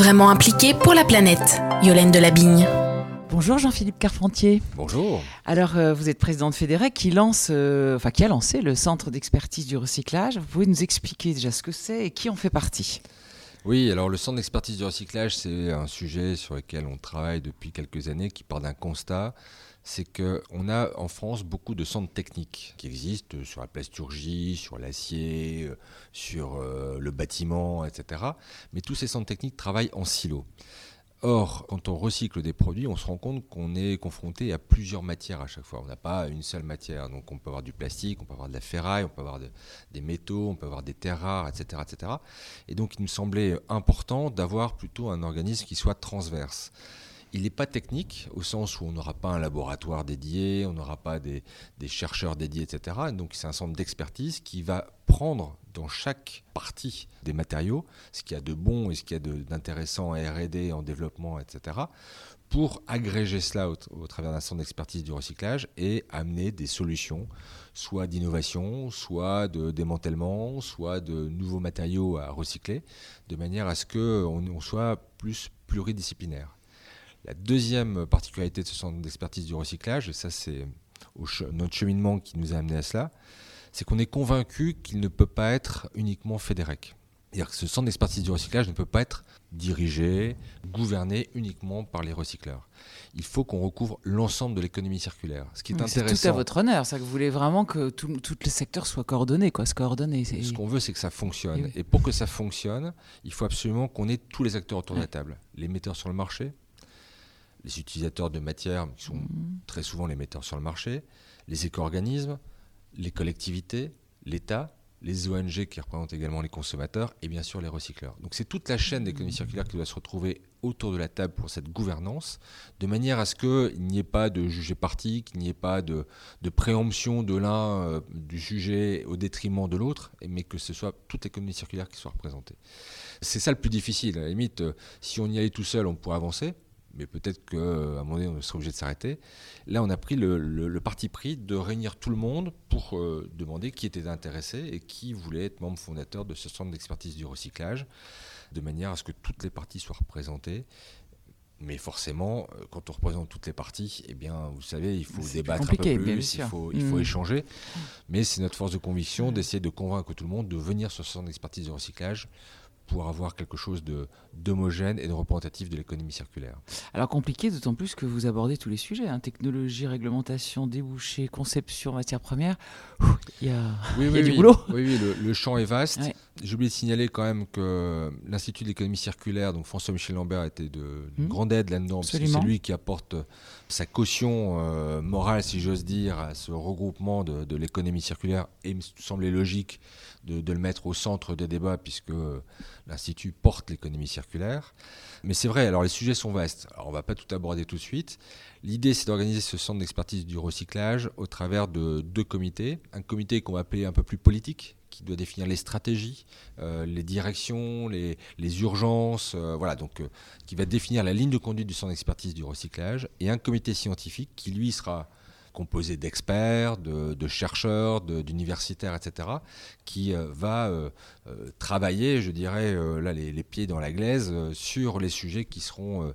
vraiment impliqués pour la planète. Yolaine Delabigne. Bonjour Jean-Philippe Carpentier. Bonjour. Alors euh, vous êtes président de Fédérec qui lance, euh, enfin qui a lancé le centre d'expertise du recyclage. Vous pouvez nous expliquer déjà ce que c'est et qui en fait partie? Oui, alors le centre d'expertise du recyclage, c'est un sujet sur lequel on travaille depuis quelques années qui part d'un constat c'est qu'on a en France beaucoup de centres techniques qui existent sur la plasturgie, sur l'acier, euh, sur le bâtiment, etc. Mais tous ces centres techniques travaillent en silo. Or, quand on recycle des produits, on se rend compte qu'on est confronté à plusieurs matières à chaque fois. On n'a pas une seule matière. Donc, on peut avoir du plastique, on peut avoir de la ferraille, on peut avoir des métaux, on peut avoir des terres rares, etc., etc. Et donc, il nous semblait important d'avoir plutôt un organisme qui soit transverse. Il n'est pas technique au sens où on n'aura pas un laboratoire dédié, on n'aura pas des, chercheurs dédiés, etc. Donc c'est un centre d'expertise qui va prendre dans chaque partie des matériaux ce qu'il y a de bon et ce qu'il y a d'intéressant en RD, en développement, etc. pour agréger cela au, travers d'un centre d'expertise du recyclage et amener des solutions, soit d'innovation, soit de démantèlement, soit de nouveaux matériaux à recycler, de manière à ce qu'on on soit plus pluridisciplinaire. La deuxième particularité de ce centre d'expertise du recyclage, et ça c'est notre cheminement qui nous a amené à cela, c'est qu'on est convaincu qu'il ne peut pas être uniquement fédérec. C'est-à-dire que ce centre d'expertise du recyclage ne peut pas être dirigé, gouverné uniquement par les recycleurs. Il faut qu'on recouvre l'ensemble de l'économie circulaire. Ce qui est intéressant. C'est tout à votre honneur. Ça que vous voulez vraiment que tous les secteurs soient coordonnés, quoi, se coordonner. Ce qu'on veut, c'est que ça fonctionne. Et, pour que ça fonctionne, il faut absolument qu'on ait tous les acteurs autour de la table. Les metteurs sur le marché, les utilisateurs de matières, qui sont mhm. très souvent les metteurs sur le marché, les éco-organismes, les collectivités, l'État, les ONG qui représentent également les consommateurs et bien sûr les recycleurs. Donc c'est toute la chaîne d'économie circulaire qui doit se retrouver autour de la table pour cette gouvernance, de manière à ce qu'il n'y ait pas de jugé parti, qu'il n'y ait pas de, préemption de l'un euh, du sujet au détriment de l'autre, mais que ce soit toute l'économie circulaire qui soit représentée. C'est ça le plus difficile. À la limite, euh, si on y allait tout seul, on pourrait avancer mais peut-être qu'à un moment donné, on serait obligé de s'arrêter. Là, on a pris le, parti pris de réunir tout le monde pour euh, demander qui était intéressé et qui voulait être membre fondateur de ce centre d'expertise du recyclage, de manière à ce que toutes les parties soient représentées. Mais forcément, euh, quand on représente toutes les parties, eh bien, vous savez, il faut débattre un peu plus, il faut, il faut mmh. échanger. Mais c'est notre force de conviction d'essayer de convaincre tout le monde de venir sur ce centre d'expertise du recyclage pour avoir quelque chose d'homogène et de représentatif de l'économie circulaire. Alors compliqué, d'autant plus que vous abordez tous les sujets, hein, technologie, réglementation, débouchés, conception, matières premières. Il y a, du boulot. Oui, oui le, champ est vaste. J'ai oublié de signaler quand même que l'Institut de l'économie circulaire, donc François-Michel Lambert, était de, mmh. grande aide là-dedans, parce que c'est lui qui apporte sa caution euh, morale, si j'ose dire, à ce regroupement de, l'économie circulaire, et il me semblait logique de, de, le mettre au centre des débats, puisque l'Institut porte l'économie circulaire. Mais c'est vrai, alors les sujets sont vastes. On ne va pas tout aborder tout de suite. L'idée, c'est d'organiser ce centre d'expertise du recyclage au travers de deux comités. Un comité qu'on va appeler un peu plus politique, qui doit définir les stratégies, euh, les directions, les, urgences, euh, voilà, donc euh, qui va définir la ligne de conduite du centre d'expertise du recyclage, et un comité scientifique qui lui sera composé d'experts, de, chercheurs, d'universitaires, etc., qui euh, va euh, euh, travailler, je dirais, là, les, pieds dans la glaise sur les sujets qui seront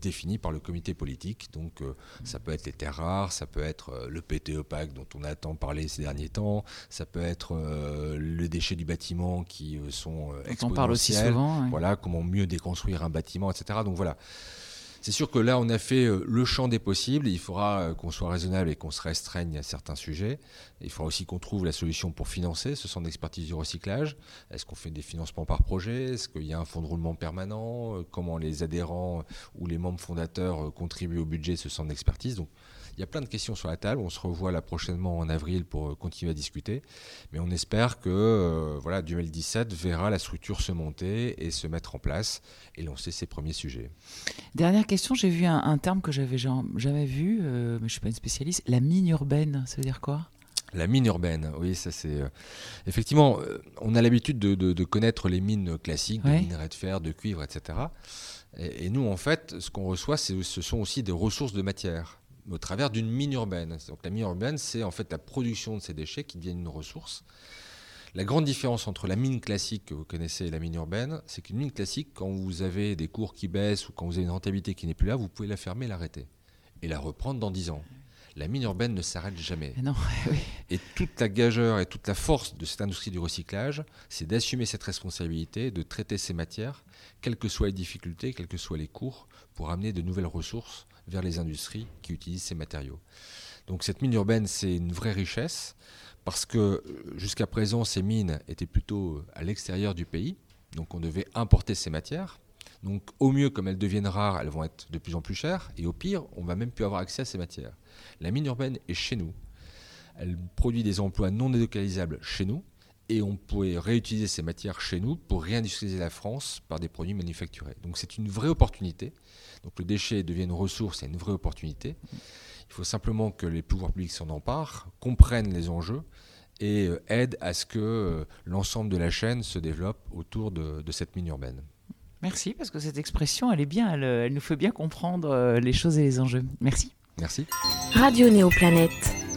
définis par le comité politique. Donc, ça peut être les terres rares, ça peut être le PTE PAC dont on a tant parlé ces derniers temps, ça peut être le déchet du bâtiment qui sont exponentiels. On parle aussi souvent. Voilà, comment mieux déconstruire un bâtiment, etc. Donc voilà. C'est sûr que là, on a fait euh, le champ des possibles. Il faudra euh, qu'on soit raisonnable et qu'on se restreigne à certains sujets. Il faudra aussi qu'on trouve la solution pour financer ce centre d'expertise du recyclage. Est-ce qu'on fait des financements par projet? Est-ce qu'il y a un fonds de roulement permanent? Euh, Comment les adhérents ou les membres fondateurs contribuent au budget de ce centre d'expertise? Donc, il y a plein de questions sur la table. On se revoit là prochainement en avril pour continuer à discuter. Mais on espère que voilà, 2017 verra la structure se monter et se mettre en place et lancer ses premiers sujets. Question, j'ai vu un, terme que j'avais jamais vu, euh, mais je ne suis pas une spécialiste. La mine urbaine, ça veut dire quoi? La mine urbaine, oui, ça c'est. Euh, effectivement, euh, on a l'habitude de, connaître les mines classiques, de minerais de fer, de cuivre, etc. Et, nous, en fait, ce qu'on reçoit, ce sont aussi des ressources de matière au travers d'une mine urbaine. Donc la mine urbaine, c'est en fait la production de ces déchets qui deviennent une ressource. La grande différence entre la mine classique que vous connaissez et la mine urbaine, c'est qu'une mine classique, quand vous avez des cours qui baissent ou quand vous avez une rentabilité qui n'est plus là, vous pouvez la fermer, l'arrêter et la reprendre dans 10 ans. La mine urbaine ne s'arrête jamais. Non, Et toute la gageure et toute la force de cette industrie du recyclage, c'est d'assumer cette responsabilité, de traiter ces matières, quelles que soient les difficultés, quels que soient les cours, pour amener de nouvelles ressources vers les industries qui utilisent ces matériaux. Donc cette mine urbaine, c'est une vraie richesse, parce que euh, jusqu'à présent, ces mines étaient plutôt à l'extérieur du pays, donc on devait importer ces matières. Donc au mieux, comme elles deviennent rares, elles vont être de plus en plus chères, et au pire, on va même plus avoir accès à ces matières. La mine urbaine est chez nous. Elle produit des emplois non délocalisables chez nous, et on pourrait réutiliser ces matières chez nous pour réindustrialiser la France par des produits manufacturés. Donc c'est une vraie opportunité. Donc le déchet devient une ressource et une vraie opportunité. Il faut simplement que les pouvoirs publics s'en emparent, comprennent les enjeux et euh, aident à ce que euh, l'ensemble de la chaîne se développe autour de, cette mine urbaine. Merci, parce que cette expression, elle est bien, elle, nous fait bien comprendre euh, les choses et les enjeux. Merci. Merci. Radio Néoplanète.